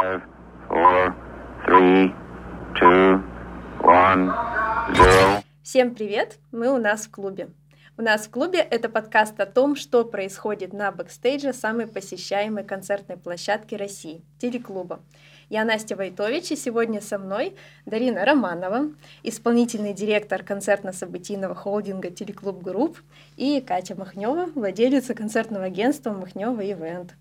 Five, four, three, two, one, zero. Всем привет! Мы у нас в клубе. У нас в клубе это подкаст о том, что происходит на бэкстейдже самой посещаемой концертной площадки России – телеклуба. Я Настя Войтович, и сегодня со мной Дарина Романова, исполнительный директор концертно-событийного холдинга «Телеклуб Групп», и Катя Махнева, владелица концертного агентства «Махнева Ивент».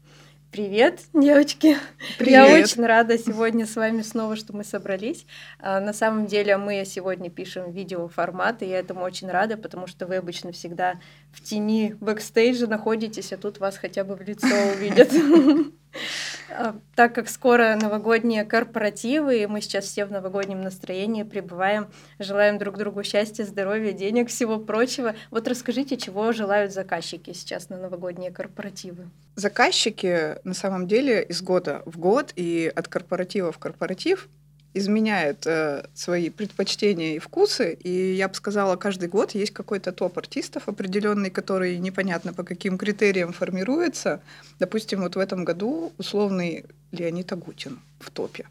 Привет, девочки! Привет. Я очень рада сегодня с вами снова, что мы собрались. А, На самом деле мы сегодня пишем видеоформат, и я этому очень рада, потому что вы обычно всегда в тени бэкстейджа находитесь, а тут вас хотя бы в лицо увидят. А, Так как скоро новогодние корпоративы, и мы сейчас все в новогоднем настроении пребываем, желаем друг другу счастья, здоровья, денег, всего прочего. Вот расскажите, чего желают заказчики сейчас на новогодние корпоративы? Заказчики на самом деле из года в год и от корпоратива в корпоратив изменяют э, свои предпочтения и вкусы. И я бы сказала, каждый год есть какой-то топ артистов определенный, который непонятно по каким критериям формируется. Допустим, вот в этом году условный Леонид Агутин в топе.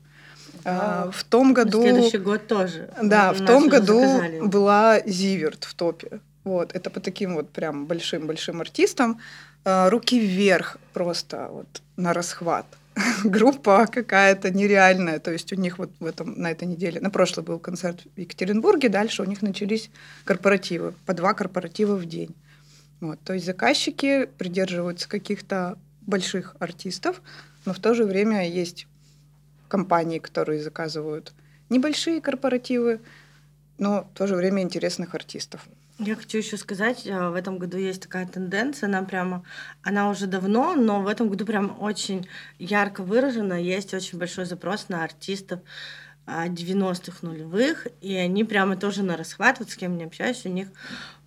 А, Вау. в том году... Следующий год тоже. Да, в том году заказали. была Зиверт в топе. Вот, это по таким вот прям большим-большим артистам. А, Руки вверх просто вот на расхват. Группа какая-то нереальная. То есть у них вот в этом, на этой неделе, на прошлый был концерт в Екатеринбурге, дальше у них начались корпоративы, по два корпоратива в день. Вот, то есть заказчики придерживаются каких-то больших артистов, но в то же время есть компании, которые заказывают небольшие корпоративы, но в то же время интересных артистов. Я хочу еще сказать, э, в этом году есть такая тенденция, она прямо, она уже давно, но в этом году прям очень ярко выражена. Есть очень большой запрос на артистов а, 90-х нулевых, и они прямо тоже на расхват, вот с кем не общаюсь, у них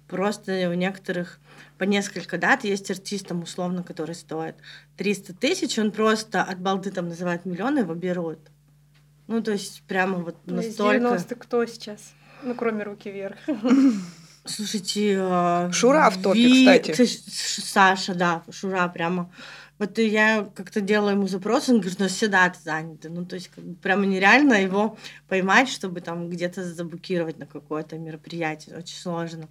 просто у некоторых по несколько дат есть артист, там, условно, который стоит 300 тысяч, он просто от балды там называет миллион, его берут. Ну, то есть прямо вот Ну, из настолько... 90-х кто сейчас? Ну, кроме руки вверх. Слушайте, э, Шура в топе, Ви- кстати. Саша, да, Шура прямо. Вот я как-то делала ему запрос, он говорит, ну все даты заняты. Ну, то есть, как бы прямо нереально его поймать, чтобы там где-то заблокировать на какое-то мероприятие. Очень сложно.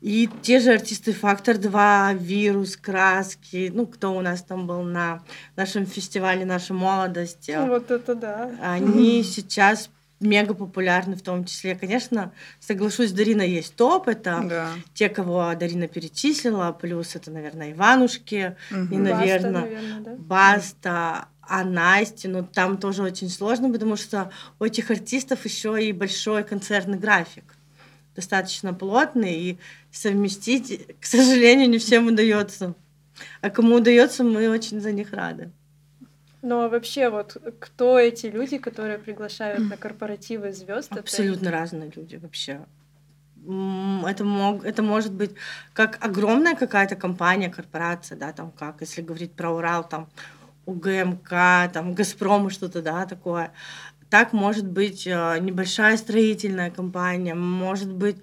И те же артисты Фактор 2, Вирус, Краски, ну, кто у нас там был на нашем фестивале «Наша молодость», Ну, Вот это да. они сейчас мега популярны в том числе. Конечно, соглашусь, Дарина есть топ, это Да. те, кого Дарина перечислила, плюс это, наверное, Иванушки, Мгм. И, Баста, наверно, наверное, да? Баста, а Насти, ну там тоже очень сложно, потому что у этих артистов еще и большой концертный график, достаточно плотный, и совместить, к сожалению, не всем удается. А кому удается, мы очень за них рады. А вообще, вот кто эти люди, которые приглашают на корпоративы звезд? Абсолютно разные люди вообще. Это, мог, это может быть как огромная какая-то компания, корпорация, да, там как, если говорить про Урал, там УГМК, там Газпром и что-то, да, такое. Так может быть э, небольшая строительная компания, может быть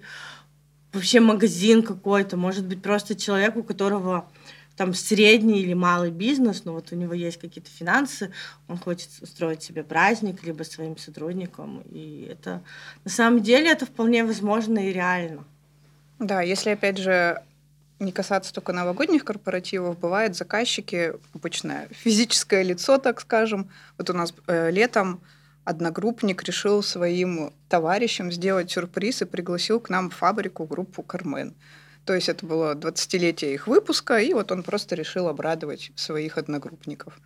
вообще магазин какой-то, может быть просто человек, у которого там средний или малый бизнес, но вот у него есть какие-то финансы, он хочет устроить себе праздник, либо своим сотрудникам, и это на самом деле это вполне возможно и реально. Да, если опять же не касаться только новогодних корпоративов, бывают заказчики, обычное физическое лицо, так скажем. Вот у нас э, летом одногруппник решил своим товарищам сделать сюрприз и пригласил к нам в фабрику группу «Кармен». То есть это было 20-летие их выпуска, и вот он просто решил обрадовать своих одногруппников.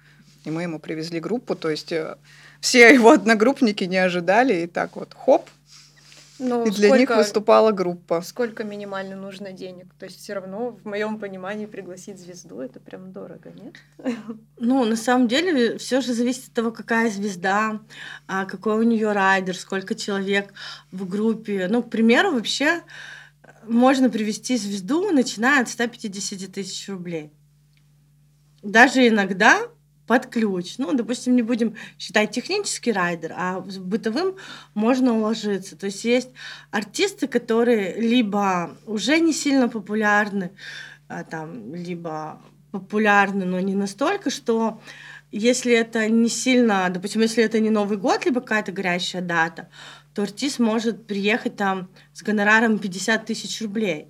И мы ему привезли группу, то есть э, все его одногруппники не ожидали, и так вот хоп, Ну, и для них сколько- выступала группа. Сколько минимально нужно денег? То есть все равно, в моем понимании, пригласить звезду это прям дорого, нет? Ну, на самом деле, все же зависит от того, какая звезда, а, какой у нее райдер, сколько человек в группе. Ну, к примеру, вообще можно привести звезду, начиная от 150 тысяч рублей. Даже иногда под ключ. Ну, допустим, не будем считать технический райдер, а с бытовым можно уложиться. То есть есть артисты, которые либо уже не сильно популярны, а, там, либо популярны, но не настолько, что если это не сильно, допустим, если это не Новый год, либо какая-то горящая дата, то артист может приехать там с гонораром 50 тысяч рублей.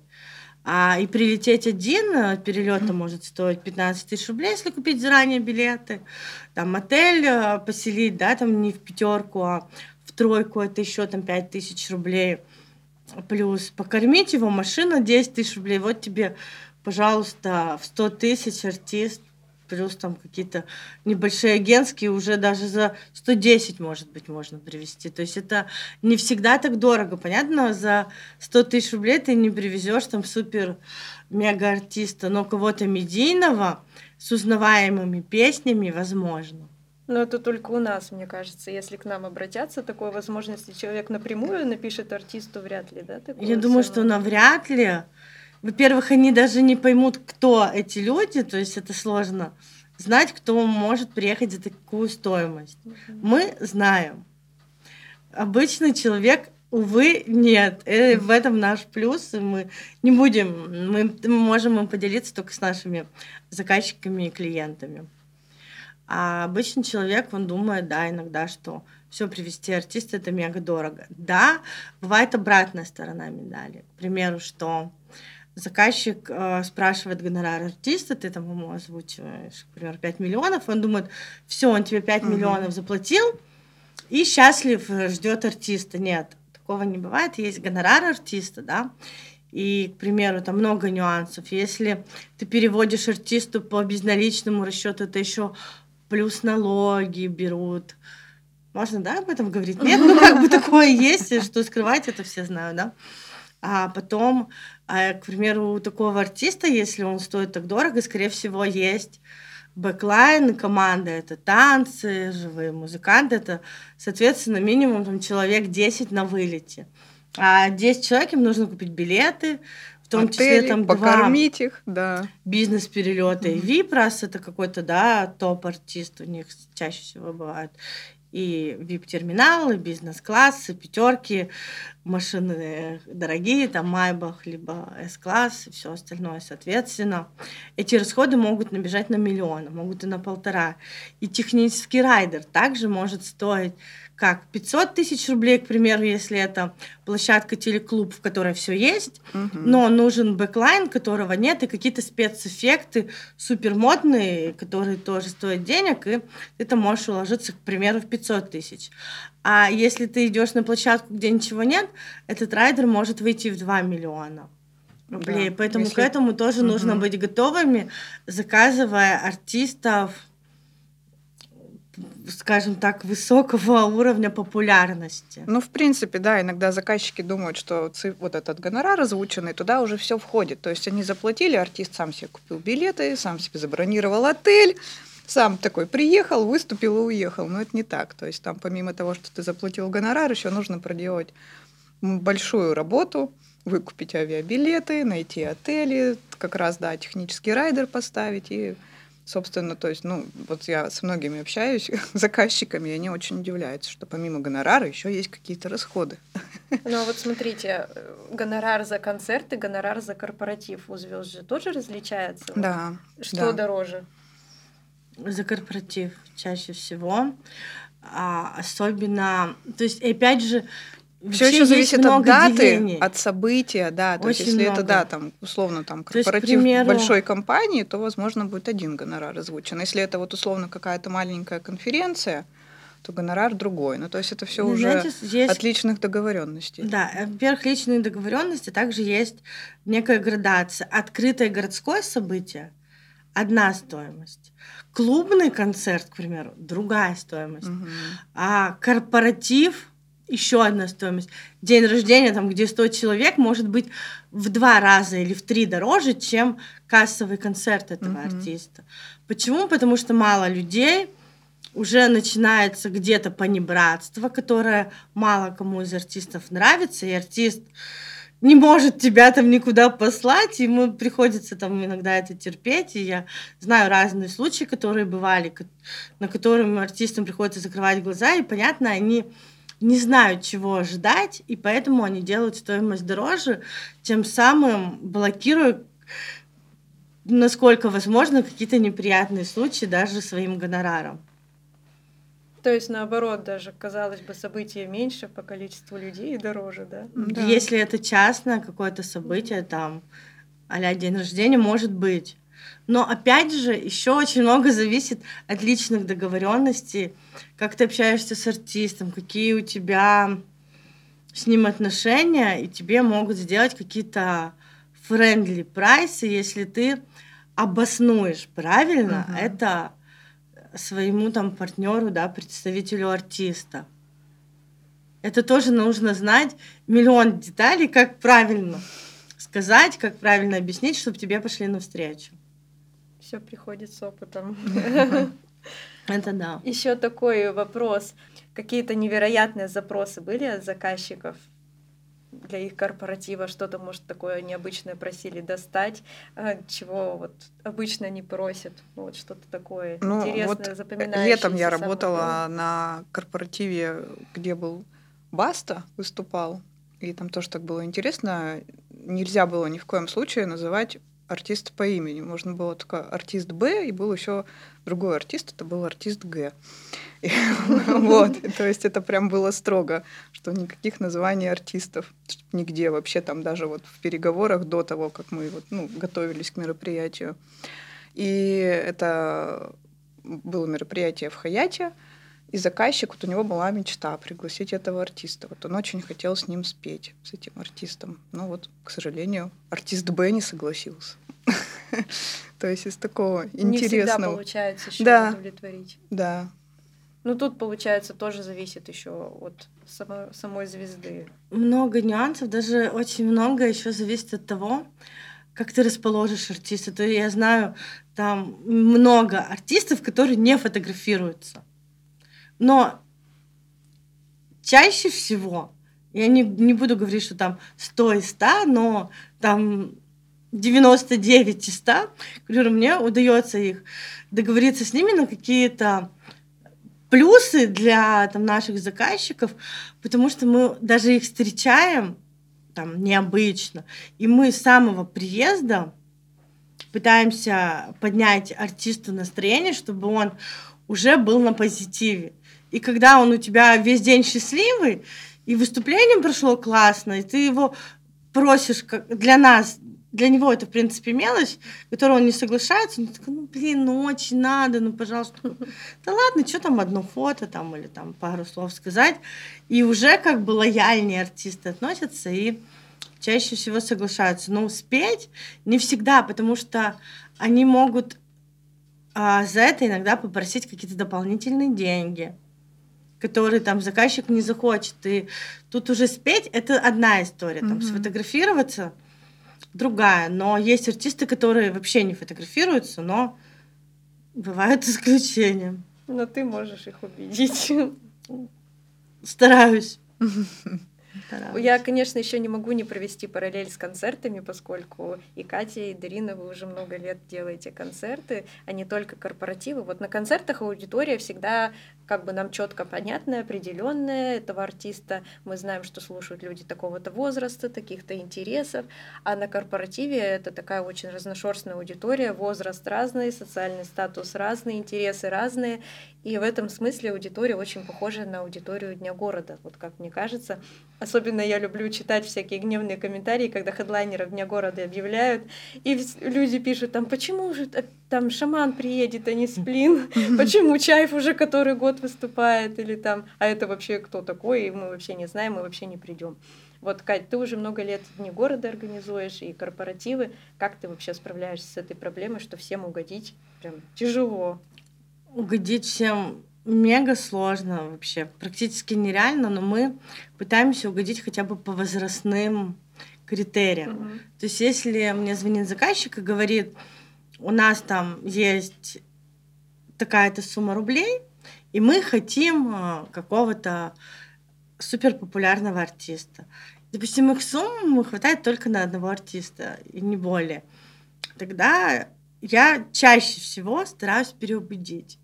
А и прилететь один, э, перелет может стоить 15 тысяч рублей, если купить заранее билеты. Там отель э, поселить, да, там не в пятерку, а в тройку, это еще там 5 тысяч рублей. Плюс покормить его, машина 10 тысяч рублей. Вот тебе, пожалуйста, в 100 тысяч артист плюс там какие-то небольшие агентские уже даже за 110, может быть, можно привезти. То есть это не всегда так дорого. Понятно, за 100 тысяч рублей ты не привезешь там супер мега артиста, но кого-то медийного с узнаваемыми песнями возможно. Но это только у нас, мне кажется. Если к нам обратятся, такой возможности человек напрямую напишет артисту, вряд ли, да? Я думаю, что навряд ли. Во-первых, они даже не поймут, кто эти люди, то есть это сложно знать, кто может приехать за такую стоимость. Мы знаем. Обычный человек, увы, нет. И э, в этом наш плюс. И мы не будем, мы можем им поделиться только с нашими заказчиками и клиентами. А обычный человек, он думает, да, иногда, что все привести артиста это мега дорого. Да, бывает обратная сторона медали. К примеру, что заказчик э, спрашивает гонорар артиста, ты там ему озвучиваешь, например, 5 миллионов, он думает, все, он тебе 5 угу. миллионов заплатил и счастлив ждет артиста. Нет, такого не бывает. Есть гонорар артиста, да, и, к примеру, там много нюансов. Если ты переводишь артисту по безналичному расчету, это еще плюс налоги берут. Можно, да, об этом говорить? Нет, ну как бы такое есть, что скрывать, это все знают, да. А потом, а, к примеру, у такого артиста, если он стоит так дорого, скорее всего, есть backline команда, это танцы, живые музыканты, это, соответственно, минимум там, человек 10 на вылете. А 10 человек им нужно купить билеты, в том Отели, числе там покормить два их, да. бизнес-перелета. Mm-hmm. И VIP, раз это какой-то, да, топ-артист у них чаще всего бывает и VIP-терминалы, бизнес-классы, пятерки, машины дорогие, там Майбах, либо S-класс и все остальное. Соответственно, эти расходы могут набежать на миллион, могут и на полтора. И технический райдер также может стоить как 500 тысяч рублей, к примеру, если это площадка телеклуб, в которой все есть, угу. но нужен бэклайн, которого нет, и какие-то спецэффекты супер модные, которые тоже стоят денег, и ты там можешь уложиться, к примеру, в 500 тысяч. А если ты идешь на площадку, где ничего нет, этот райдер может выйти в 2 миллиона рублей. Да, Поэтому если... к этому тоже угу. нужно быть готовыми, заказывая артистов скажем так, высокого уровня популярности. Ну, в принципе, да, иногда заказчики думают, что вот этот гонорар озвученный, туда уже все входит. То есть они заплатили, артист сам себе купил билеты, сам себе забронировал отель, сам такой приехал, выступил и уехал. Но это не так. То есть там помимо того, что ты заплатил гонорар, еще нужно проделать большую работу, выкупить авиабилеты, найти отели, как раз, да, технический райдер поставить и Собственно, то есть, ну, вот я с многими общаюсь, заказчиками, и они очень удивляются, что помимо гонорара еще есть какие-то расходы. Ну, а вот смотрите, э, гонорар за концерт и гонорар за корпоратив у звезд же тоже различается? Да. Что да. дороже? За корпоратив чаще всего. А, особенно, то есть, опять же, все еще зависит от даты, делений. от события, да. То Очень есть, если много. это, да, там, условно, там, корпоратив есть, примеру... большой компании, то, возможно, будет один гонорар озвучен. Если это вот условно какая-то маленькая конференция, то гонорар другой. Ну, то есть это все ну, уже знаете, есть... от личных договоренностей. Да, во-первых, личные договоренности, также есть некая градация. Открытое городское событие одна стоимость. Клубный концерт, к примеру, другая стоимость. Угу. А корпоратив еще одна стоимость. День рождения, там, где 100 человек, может быть в два раза или в три дороже, чем кассовый концерт этого mm-hmm. артиста. Почему? Потому что мало людей, уже начинается где-то понебратство, которое мало кому из артистов нравится, и артист не может тебя там никуда послать, ему приходится там иногда это терпеть. И я знаю разные случаи, которые бывали, на которые артистам приходится закрывать глаза, и понятно, они не знают, чего ожидать, и поэтому они делают стоимость дороже, тем самым блокируя насколько возможно, какие-то неприятные случаи даже своим гонораром. То есть, наоборот, даже, казалось бы, события меньше по количеству людей и дороже, да? Да. Если это частное какое-то событие, там, а день рождения, может быть. Но опять же, еще очень много зависит от личных договоренностей, как ты общаешься с артистом, какие у тебя с ним отношения, и тебе могут сделать какие-то френдли прайсы, если ты обоснуешь правильно Мгм. это своему там партнеру, да, представителю артиста. Это тоже нужно знать миллион деталей, как правильно сказать, как правильно объяснить, чтобы тебе пошли навстречу. Все приходит с опытом. Это да. Еще такой вопрос. Какие-то невероятные запросы были от заказчиков для их корпоратива? Что-то, может, такое необычное просили достать, а, чего вот обычно не просят? Вот что-то такое Ну, интересное, вот запоминающееся. летом я работала на корпоративе, где был Баста, выступал. И там тоже так было интересно. Нельзя было ни в коем случае называть артиста по имени. Можно было только артист Б, и был еще другой артист, это был артист Г. Вот, то есть это прям было строго, что никаких названий артистов нигде вообще там даже вот в переговорах до того, как мы вот, ну, готовились к мероприятию. И это было мероприятие в Хаяте, и заказчик, вот у него была мечта пригласить этого артиста. Вот он очень хотел с ним спеть, с этим артистом. Но вот, к сожалению, артист Б не согласился. То есть из такого Не всегда интересного. получается еще Да. удовлетворить. Да, Ну тут, получается, тоже зависит еще от само- самой звезды. Много нюансов, даже очень много еще зависит от того, как ты расположишь артиста. То я знаю там много артистов, которые не фотографируются. Но чаще всего, я не, не буду говорить, что там 100 из 100, но там 99 из 100, говорю, мне удается их договориться с ними на какие-то плюсы для там, наших заказчиков, потому что мы даже их встречаем там необычно, и мы с самого приезда пытаемся поднять артисту настроение, чтобы он уже был на позитиве. И когда он у тебя весь день счастливый, и выступление прошло классно, и ты его просишь, как для нас, для него это, в принципе, мелочь, которую он не соглашается, он такой, ну, блин, ну, очень надо, ну, пожалуйста. Такой, Да ладно, что там, одно фото там или там пару слов сказать. И уже как бы лояльнее артисты относятся и чаще всего соглашаются. Но спеть не всегда, потому что они могут а, за это иногда попросить какие-то дополнительные деньги которые там заказчик не захочет. И тут уже спеть это одна история. Там Мгм. сфотографироваться другая. Но есть артисты, которые вообще не фотографируются, но бывают исключения. Но ты можешь их убедить. Стараюсь. Стараюсь. Я, конечно, еще не могу не провести параллель с концертами, поскольку и Катя, и Дарина, вы уже много лет делаете концерты, а не только корпоративы. Вот на концертах аудитория всегда как бы нам четко понятная, определенная этого артиста. Мы знаем, что слушают люди такого-то возраста, таких-то интересов. А на корпоративе это такая очень разношерстная аудитория, возраст разный, социальный статус разный, интересы разные. И в этом смысле аудитория очень похожа на аудиторию Дня города, вот как мне кажется. Особенно я люблю читать всякие гневные комментарии, когда хедлайнеров Дня города объявляют, и люди пишут там, почему же там шаман приедет, а не сплин, почему Чаев уже который год выступает, или там, а это вообще кто такой, и мы вообще не знаем, мы вообще не придем. Вот, Кать, ты уже много лет Дни города организуешь и корпоративы. Как ты вообще справляешься с этой проблемой, что всем угодить прям тяжело? Угодить всем мега сложно вообще, практически нереально, но мы пытаемся угодить хотя бы по возрастным критериям. Мгм. То есть если мне звонит заказчик и говорит, у нас там есть такая-то сумма рублей, и мы хотим а, какого-то суперпопулярного артиста. Допустим, их суммы хватает только на одного артиста, и не более. Тогда я чаще всего стараюсь переубедить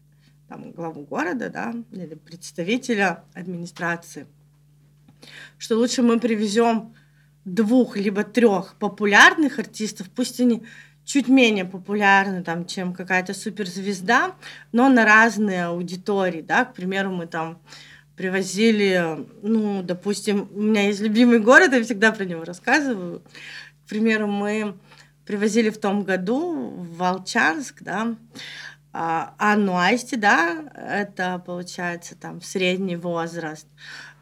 там, главу города, да, или представителя администрации, что лучше мы привезем двух либо трех популярных артистов, пусть они чуть менее популярны, там, чем какая-то суперзвезда, но на разные аудитории, да, к примеру, мы там привозили, ну, допустим, у меня есть любимый город, я всегда про него рассказываю. К примеру, мы привозили в том году в Волчанск, да, а, Анну Асти, да, это получается там средний возраст.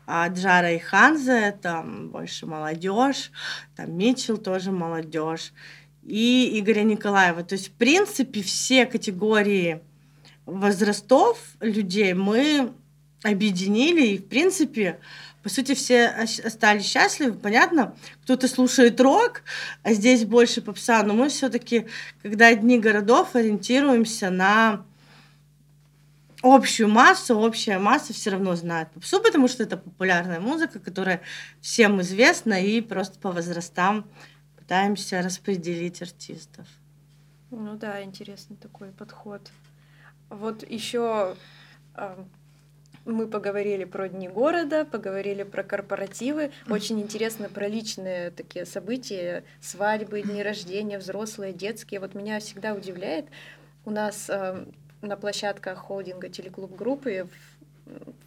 А Джара и Ханзе там больше молодежь, там Митчелл тоже молодежь. И Игоря Николаева. То есть, в принципе, все категории возрастов людей мы объединили, и, в принципе, по сути, все остались счастливы. Понятно, кто-то слушает рок, а здесь больше попса, но мы все-таки, когда дни городов, ориентируемся на общую массу, общая масса все равно знает попсу, потому что это популярная музыка, которая всем известна, и просто по возрастам пытаемся распределить артистов. Ну да, интересный такой подход. Вот еще мы поговорили про дни города, поговорили про корпоративы. Очень интересно про личные такие события, свадьбы, дни рождения, взрослые, детские. Вот меня всегда удивляет. У нас э, на площадках холдинга Телеклуб Группы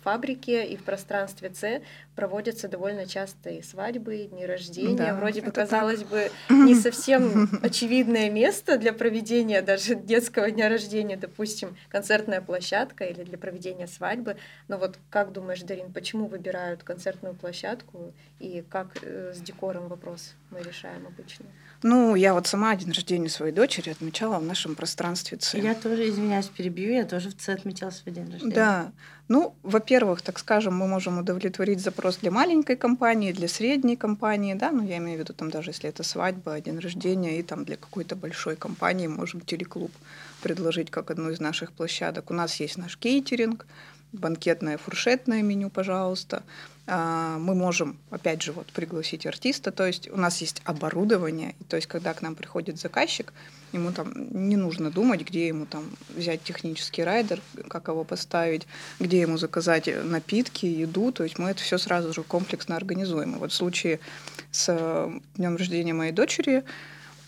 фабрике и в пространстве С проводятся довольно часто и свадьбы, и дни рождения. Да, Вроде бы, казалось так. бы, не совсем очевидное место для проведения даже детского дня рождения, допустим, концертная площадка или для проведения свадьбы. Но вот как думаешь, Дарин, почему выбирают концертную площадку и как э, с декором вопрос мы решаем обычно? Ну, я вот сама день рождения своей дочери отмечала в нашем пространстве Ц. Я тоже, извиняюсь, перебью, я тоже в Ц отмечала свой день рождения. Да. Ну, во-первых, так скажем, мы можем удовлетворить запрос для маленькой компании, для средней компании, да, ну, я имею в виду, там, даже если это свадьба, день рождения, и там для какой-то большой компании можем телеклуб предложить как одну из наших площадок. У нас есть наш кейтеринг, банкетное фуршетное меню, пожалуйста. А, мы можем, опять же, вот пригласить артиста, то есть у нас есть оборудование, то есть когда к нам приходит заказчик, ему там не нужно думать, где ему там взять технический райдер, как его поставить, где ему заказать напитки, еду, то есть мы это все сразу же комплексно организуем. И вот в случае с э, днем рождения моей дочери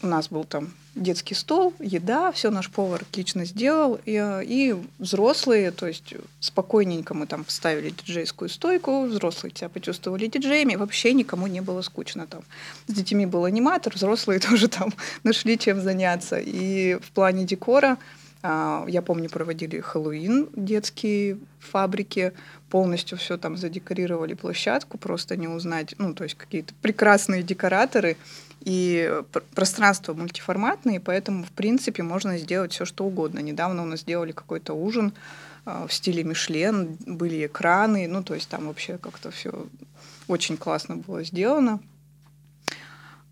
у нас был там детский стол, еда, все наш повар отлично сделал, и, и взрослые, то есть спокойненько мы там поставили диджейскую стойку, взрослые тебя почувствовали диджеями, вообще никому не было скучно там. С детьми был аниматор, взрослые тоже там нашли чем заняться. И в плане декора, я помню, проводили Хэллоуин детские фабрики, полностью все там задекорировали площадку, просто не узнать, ну, то есть какие-то прекрасные декораторы, и пространство мультиформатное, поэтому, в принципе, можно сделать все, что угодно. Недавно у нас сделали какой-то ужин а, в стиле Мишлен, были экраны, ну, то есть там вообще как-то все очень классно было сделано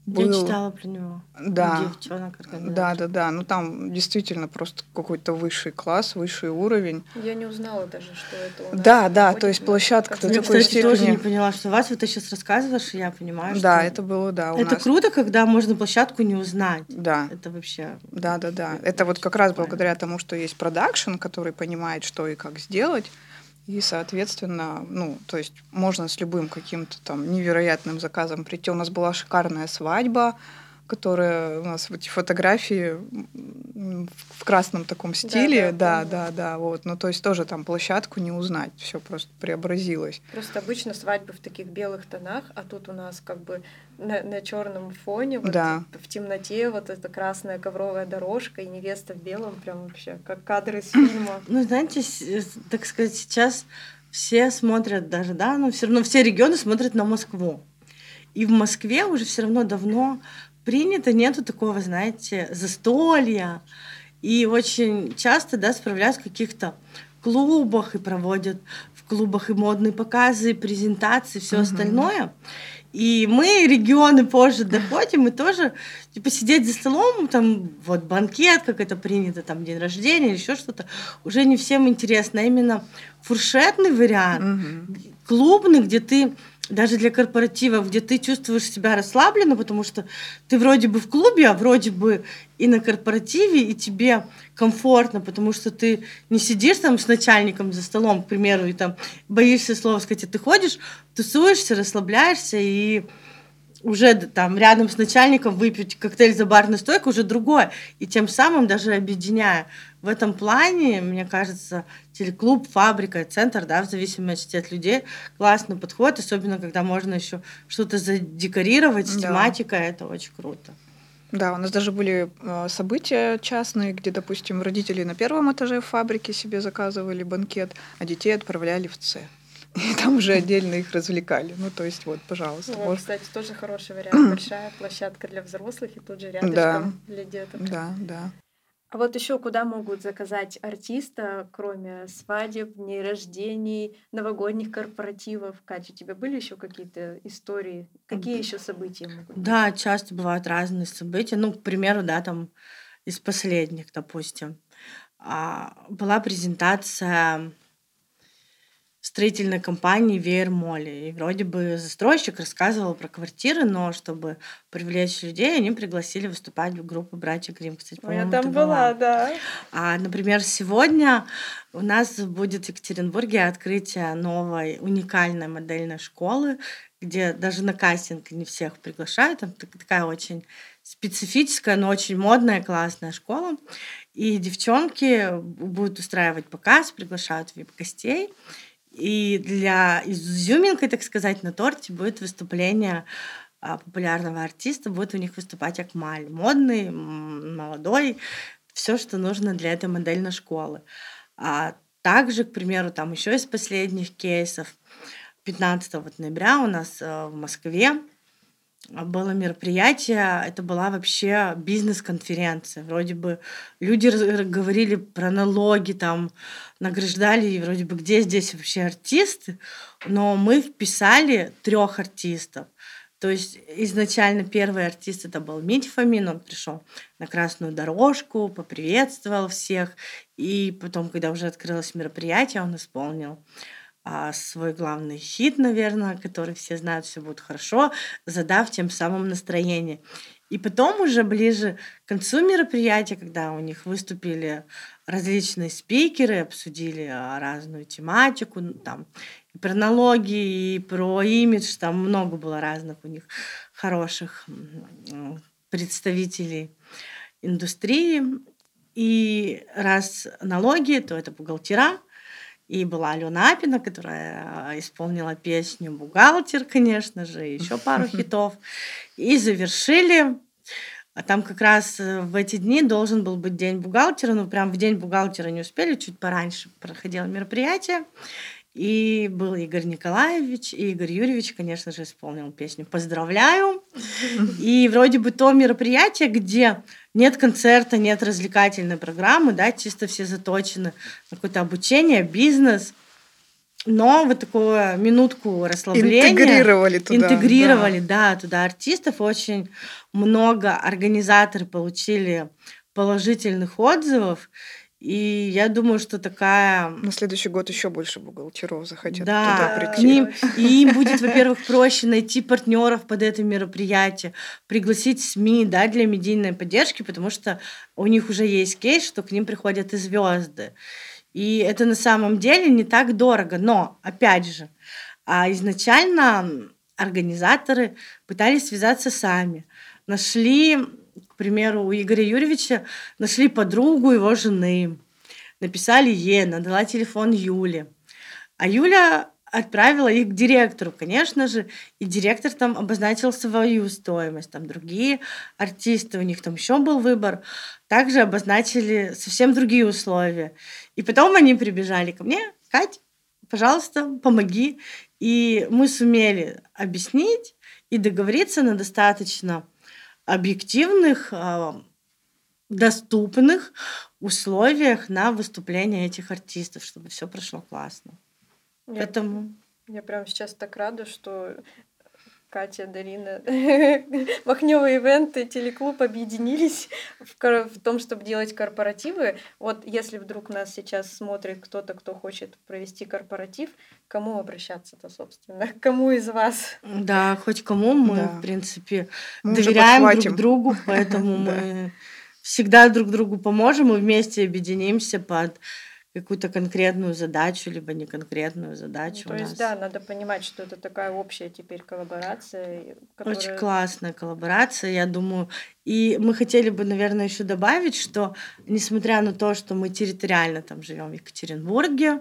был... Я читала про него. Да. Девчонок Да, да, да. Ну там действительно просто какой-то высший класс, высший уровень. Я не узнала даже, что это у нас Да, да, то есть площадка Я, такой кстати, степени... тоже не поняла, что вас вот ты сейчас рассказываешь, и я понимаю, что... Да, это было, да, Это нас. круто, когда можно площадку не узнать. Да. Это вообще... Да, да, да. Это вот как раз благодаря тому, что есть продакшн, который понимает, что и как сделать. И, соответственно, ну, то есть можно с любым каким-то там невероятным заказом прийти. У нас была шикарная свадьба, которая у нас вот эти фотографии в красном таком стиле, да, да, да, да, да, вот, ну то есть тоже там площадку не узнать, все просто преобразилось. Просто обычно свадьбы в таких белых тонах, а тут у нас как бы на, на черном фоне, вот да. в темноте вот эта красная ковровая дорожка и невеста в белом, прям вообще как кадры из фильма. Ну знаете, так сказать, сейчас все смотрят даже, да, но все равно все регионы смотрят на Москву. И в Москве уже все равно давно принято, нету такого, знаете, застолья. И очень часто, да, справляют в каких-то клубах и проводят в клубах и модные показы, и презентации, все uh-huh. остальное. И мы, регионы, позже доходим, и тоже, типа, сидеть за столом, там, вот, банкет, как это принято, там, день рождения еще что-то, уже не всем интересно. А именно фуршетный вариант, угу. клубный, где ты даже для корпоративов, где ты чувствуешь себя расслабленно, потому что ты вроде бы в клубе, а вроде бы и на корпоративе, и тебе комфортно, потому что ты не сидишь там с начальником за столом, к примеру, и там боишься слова сказать, а ты ходишь, тусуешься, расслабляешься, и уже там рядом с начальником выпить коктейль за барной стойкой уже другое. И тем самым даже объединяя. В этом плане, мне кажется, телеклуб, фабрика, центр, да, в зависимости от людей, классный подход, особенно когда можно еще что-то задекорировать с Да. тематикой, это очень круто. Да, у нас даже были э, события частные, где, допустим, родители на первом этаже фабрики себе заказывали банкет, а детей отправляли в С. И там уже отдельно их развлекали. Ну, то есть, вот, пожалуйста. Вот, может- кстати, тоже хороший вариант. Большая площадка для взрослых и тут же рядышком для деток. Да, да. А вот еще куда могут заказать артиста, кроме свадеб, дней рождений, новогодних корпоративов? Катя, у тебя были еще какие-то истории? Какие еще события могут быть? Да, часто бывают разные события. Ну, к примеру, да, там из последних, допустим, а, была презентация строительной компании Веер Молли. И вроде бы застройщик рассказывал про квартиры, но чтобы привлечь людей, они пригласили выступать в группу «Братья Грим». Кстати, Ой, я по-моему, там ты была, да. а, например, сегодня у нас будет в Екатеринбурге открытие новой уникальной модельной школы, где даже на кастинг не всех приглашают. Там так- такая очень специфическая, но очень модная, классная школа. И девчонки будут устраивать показ, приглашают вип-гостей. И для изюминкой, так сказать, на торте будет выступление а, популярного артиста. Будет у них выступать Акмаль. Модный, молодой. Все, что нужно для этой модельной школы. А также, к примеру, там еще из последних кейсов, 15 вот ноября у нас э, в Москве было мероприятие, это была вообще бизнес-конференция. Вроде бы люди говорили про налоги, там награждали, и вроде бы где здесь вообще артисты, но мы вписали трех артистов. То есть изначально первый артист это был Митя Фомин, он пришел на красную дорожку, поприветствовал всех, и потом, когда уже открылось мероприятие, он исполнил а, свой главный хит, наверное, который все знают, все будет хорошо, задав тем самым настроение. И потом уже ближе к концу мероприятия, когда у них выступили различные спикеры, обсудили а, разную тематику, ну, там и про налоги, и про имидж, там много было разных у них хороших представителей индустрии. И раз налоги, то это бухгалтера, и была Алена Апина, которая а, исполнила песню «Бухгалтер», конечно же, еще пару хитов. И завершили. А там как раз э, в эти дни должен был быть день бухгалтера, но прям в день бухгалтера не успели, чуть пораньше проходило мероприятие. И был Игорь Николаевич, и Игорь Юрьевич, конечно же, исполнил песню «Поздравляю». И вроде бы то мероприятие, где нет концерта, нет развлекательной программы, да, чисто все заточены на какое-то обучение, бизнес. Но вот такую минутку расслабления Интегрировали туда. интегрировали, да. туда артистов. Очень много организаторы получили положительных отзывов. И я думаю, что такая... На следующий год еще больше бухгалтеров захотят Да, туда Да, прийти. ним, и им будет, во-первых, проще найти партнеров под это мероприятие, пригласить СМИ да, для медийной поддержки, потому что у них уже есть кейс, что к ним приходят и звезды. И это на самом деле не так дорого. Но, опять же, а изначально организаторы пытались связаться сами. Нашли, примеру, у Игоря Юрьевича, нашли подругу его жены. Написали ей, надала телефон Юле. А Юля отправила их к директору, конечно же, и директор там обозначил свою стоимость. Там другие артисты, у них там еще был выбор, также обозначили совсем другие условия. И потом они прибежали ко мне, Кать, пожалуйста, помоги. И мы сумели объяснить и договориться на достаточно объективных, а, доступных условиях на выступление этих артистов, чтобы все прошло классно. Я, Поэтому я прям сейчас так рада, что Катя, Дарина, Махнёва ивенты, телеклуб объединились в, кор- в том, чтобы делать корпоративы. Вот если вдруг нас сейчас смотрит кто-то, кто хочет провести корпоратив, кому обращаться-то, собственно? К Кому из вас? да, хоть кому мы, Да. в принципе, Мы доверяем друг другу, поэтому мы всегда друг другу поможем и вместе объединимся под какую-то конкретную задачу, либо не конкретную задачу. Ну, то есть, нас. да, надо понимать, что это такая общая теперь коллаборация, которая... Очень классная коллаборация, я думаю. И мы хотели бы, наверное, еще добавить, что несмотря на то, что мы территориально там живем в Екатеринбурге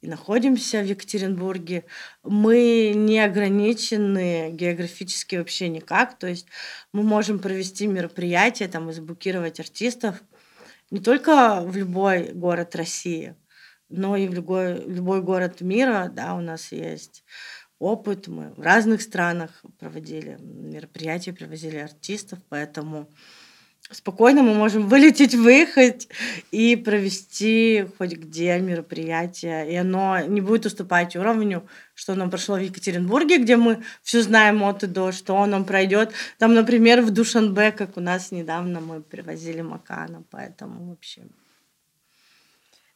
и находимся в Екатеринбурге, мы не ограничены географически вообще никак. То есть мы можем провести мероприятие там, и заблокировать артистов не только в любой город России, но и в любой, любой город мира. Да, у нас есть опыт, мы в разных странах проводили мероприятия, привозили артистов, поэтому спокойно мы можем вылететь, выехать и провести хоть где мероприятие. И оно не будет уступать уровню, что нам прошло в Екатеринбурге, где мы все знаем от и до, что нам пройдет. Там, например, в Душанбе, как у нас недавно мы привозили Макана, поэтому вообще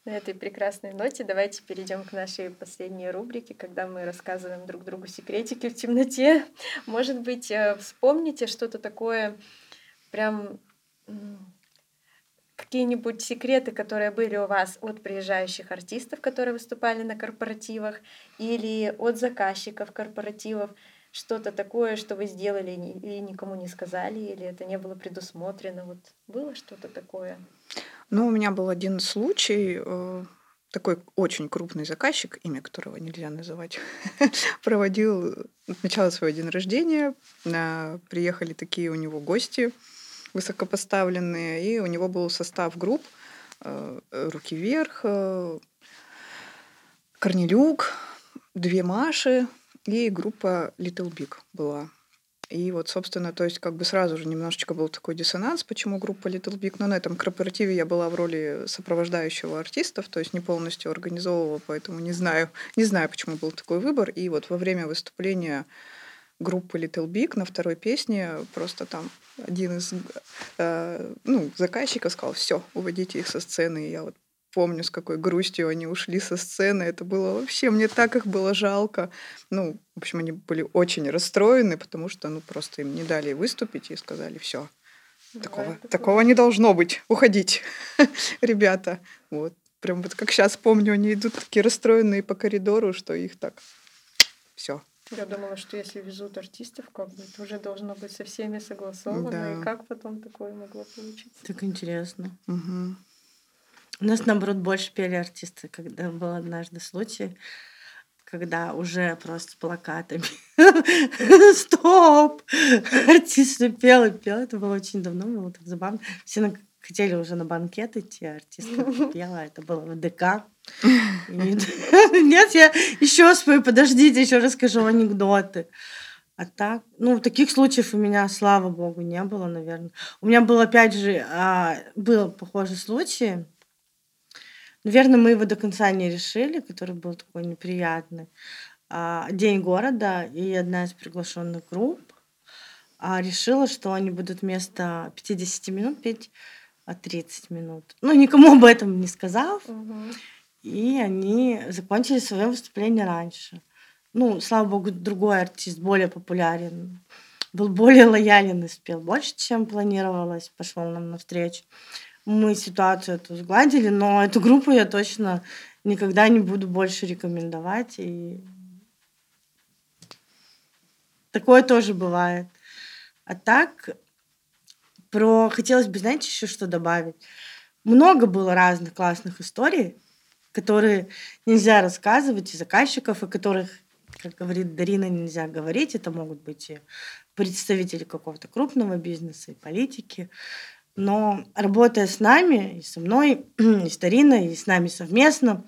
На этой прекрасной ноте давайте перейдем к нашей последней рубрике, когда мы рассказываем друг другу секретики в темноте. Может быть, э, вспомните что-то такое, прям какие-нибудь секреты, которые были у вас от приезжающих артистов, которые выступали на корпоративах, или от заказчиков корпоративов, что-то такое, что вы сделали и никому не сказали, или это не было предусмотрено. Вот было что-то такое? Ну, у меня был один случай, э, такой очень крупный заказчик, имя которого нельзя называть, проводил, отмечал свой день рождения, а, приехали такие у него гости высокопоставленные, и у него был состав групп э, «Руки вверх», э, «Корнелюк», «Две Маши» и группа Little Big была. И вот, собственно, то есть как бы сразу же немножечко был такой диссонанс, почему группа Little Big. Но на этом корпоративе я была в роли сопровождающего артистов, то есть не полностью организовывала, поэтому не знаю, не знаю, почему был такой выбор. И вот во время выступления группы Little Big на второй песне просто там один из э, ну, заказчиков сказал, все, уводите их со сцены. И я вот помню, с какой грустью они ушли со сцены. Это было вообще, мне так их было жалко. Ну, в общем, они были очень расстроены, потому что, ну, просто им не дали выступить и сказали, все, такого, такое. такого не должно быть, уходить, ребята. Вот. Прям вот как сейчас помню, они идут такие расстроенные по коридору, что их так все. Я думала, что если везут артистов, как бы это уже должно быть со всеми согласовано. Да. И как потом такое могло получиться? так интересно. Угу. У нас, наоборот, больше пели артисты, когда был однажды случай, когда уже просто плакатами «Стоп!» Артист всё пел и пел. Это было очень давно, было так забавно. Все на- хотели уже на банкет идти, а артистка пела. Это было в ДК. Нет, я еще спою, подождите, еще расскажу анекдоты. А так, ну, таких случаев у меня, слава богу, не было, наверное. У меня был, опять же, а, был похожий случай. Наверное, мы его до конца не решили, который был такой неприятный. А, День города, и одна из приглашенных групп а, решила, что они будут вместо 50 минут петь 30 минут. Ну, никому об этом не сказав, Мгм. и они закончили свое выступление раньше. Ну, слава богу, другой артист, более популярен, был более лоялен и спел больше, чем планировалось, пошел нам навстречу. Мы ситуацию эту сгладили, но эту группу я точно никогда не буду больше рекомендовать. И такое тоже бывает. А так, про хотелось бы, знаете, еще что добавить. Много было разных классных историй, которые нельзя рассказывать, и заказчиков, о которых, как говорит Дарина, нельзя говорить. Это могут быть и представители какого-то крупного бизнеса, и политики. Но работая с нами, и со мной, и с Дариной, и с нами совместно,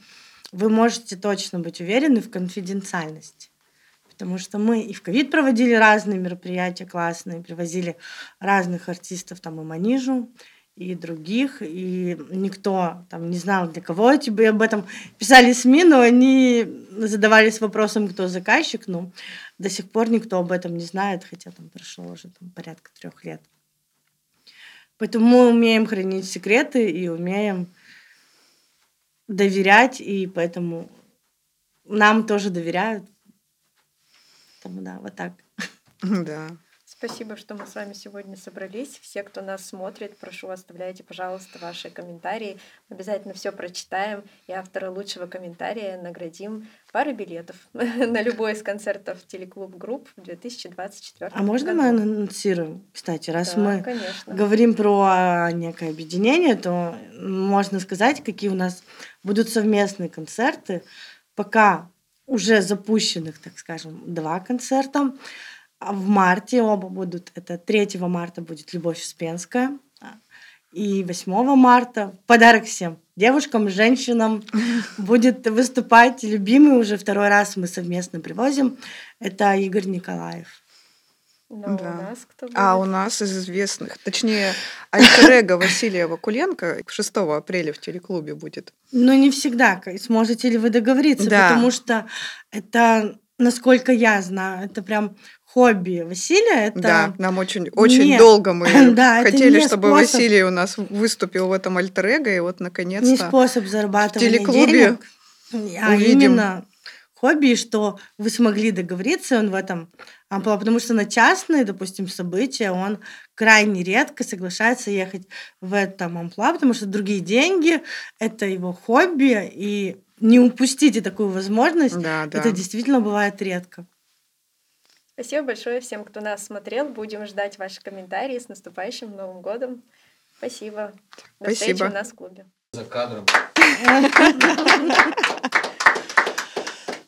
вы можете точно быть уверены в конфиденциальности. Потому что мы и в ковид проводили разные мероприятия классные, привозили разных артистов, там и Манижу, и других, и никто там не знал, для кого тебе об этом писали СМИ, но они задавались вопросом, кто заказчик, но до сих пор никто об этом не знает, хотя там прошло уже там, порядка трех лет. Поэтому мы умеем хранить секреты и умеем доверять, и поэтому нам тоже доверяют. Поэтому да, вот так. Да. Спасибо, что мы с вами сегодня собрались. Все, кто нас смотрит, прошу, оставляйте, пожалуйста, ваши комментарии. Обязательно все прочитаем. И автора лучшего комментария наградим парой билетов на любой из концертов телеклуб групп в 2024 А можно году. мы анонсируем? Кстати, раз Да, мы конечно. говорим про некое объединение, то можно сказать, какие у нас будут совместные концерты. Пока уже запущенных, так скажем, два концерта. А В марте оба будут. Это 3 марта будет Любовь Успенская. а, И 8 марта подарок всем девушкам, женщинам будет выступать любимый уже второй раз мы совместно привозим. Это Игорь Николаев. Но Да. у нас кто А у будет? нас из известных, точнее, альтер Василия Вакуленко 6 апреля в телеклубе будет. Но не всегда сможете ли вы договориться, Да. потому что это, насколько я знаю, это прям хобби Василия. Это Да, нам очень, очень не- долго мы Да, хотели, не чтобы способ. Василий у нас выступил в этом альтер и вот не наконец-то способ зарабатывания телеклубе денег, а увидим. именно хобби, что вы смогли договориться он в этом амплуа, потому что на частные, допустим, события он крайне редко соглашается ехать в этом амплуа, потому что другие деньги — это его хобби, и не упустите такую возможность. Да, да. Это действительно бывает редко. Спасибо большое всем, кто нас смотрел. Будем ждать ваши комментарии. С наступающим Новым годом. Спасибо. До встречи Спасибо. у нас в клубе. За кадром.